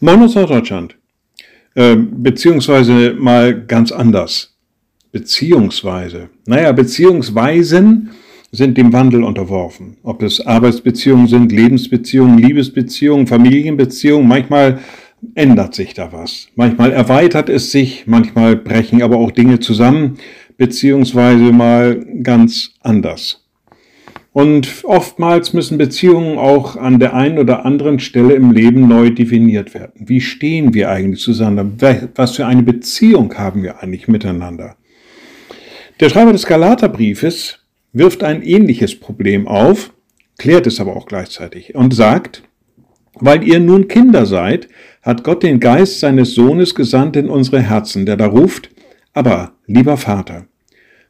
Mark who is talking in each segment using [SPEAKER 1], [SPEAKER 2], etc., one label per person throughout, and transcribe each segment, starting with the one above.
[SPEAKER 1] Moin aus Norddeutschland. Äh, beziehungsweise mal ganz anders. Beziehungsweise. Naja, Beziehungsweisen sind dem Wandel unterworfen. Ob es Arbeitsbeziehungen sind, Lebensbeziehungen, Liebesbeziehungen, Familienbeziehungen, manchmal ändert sich da was. Manchmal erweitert es sich, manchmal brechen aber auch Dinge zusammen, beziehungsweise mal ganz anders. Und oftmals müssen Beziehungen auch an der einen oder anderen Stelle im Leben neu definiert werden. Wie stehen wir eigentlich zusammen? Was für eine Beziehung haben wir eigentlich miteinander? Der Schreiber des Galaterbriefes wirft ein ähnliches Problem auf, klärt es aber auch gleichzeitig und sagt, weil ihr nun Kinder seid, hat Gott den Geist seines Sohnes gesandt in unsere Herzen, der da ruft, aber lieber Vater,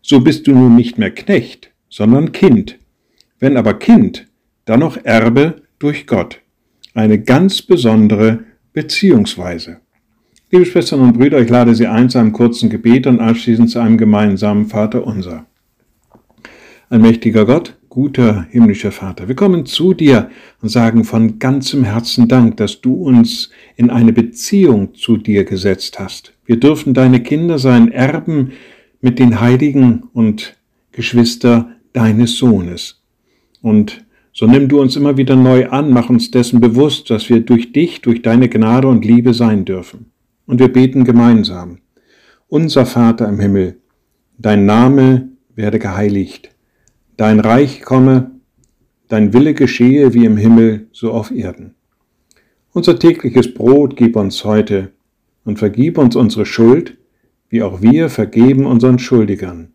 [SPEAKER 1] so bist du nun nicht mehr Knecht, sondern Kind wenn aber Kind, dann noch Erbe durch Gott. Eine ganz besondere Beziehungsweise. Liebe Schwestern und Brüder, ich lade Sie ein zu einem kurzen Gebet und anschließend zu einem gemeinsamen Vater unser. Ein mächtiger Gott, guter himmlischer Vater, wir kommen zu dir und sagen von ganzem Herzen Dank, dass du uns in eine Beziehung zu dir gesetzt hast. Wir dürfen deine Kinder sein, Erben mit den Heiligen und Geschwister deines Sohnes. Und so nimm du uns immer wieder neu an, mach uns dessen bewusst, dass wir durch dich, durch deine Gnade und Liebe sein dürfen. Und wir beten gemeinsam. Unser Vater im Himmel, dein Name werde geheiligt, dein Reich komme, dein Wille geschehe wie im Himmel, so auf Erden. Unser tägliches Brot gib uns heute und vergib uns unsere Schuld, wie auch wir vergeben unseren Schuldigern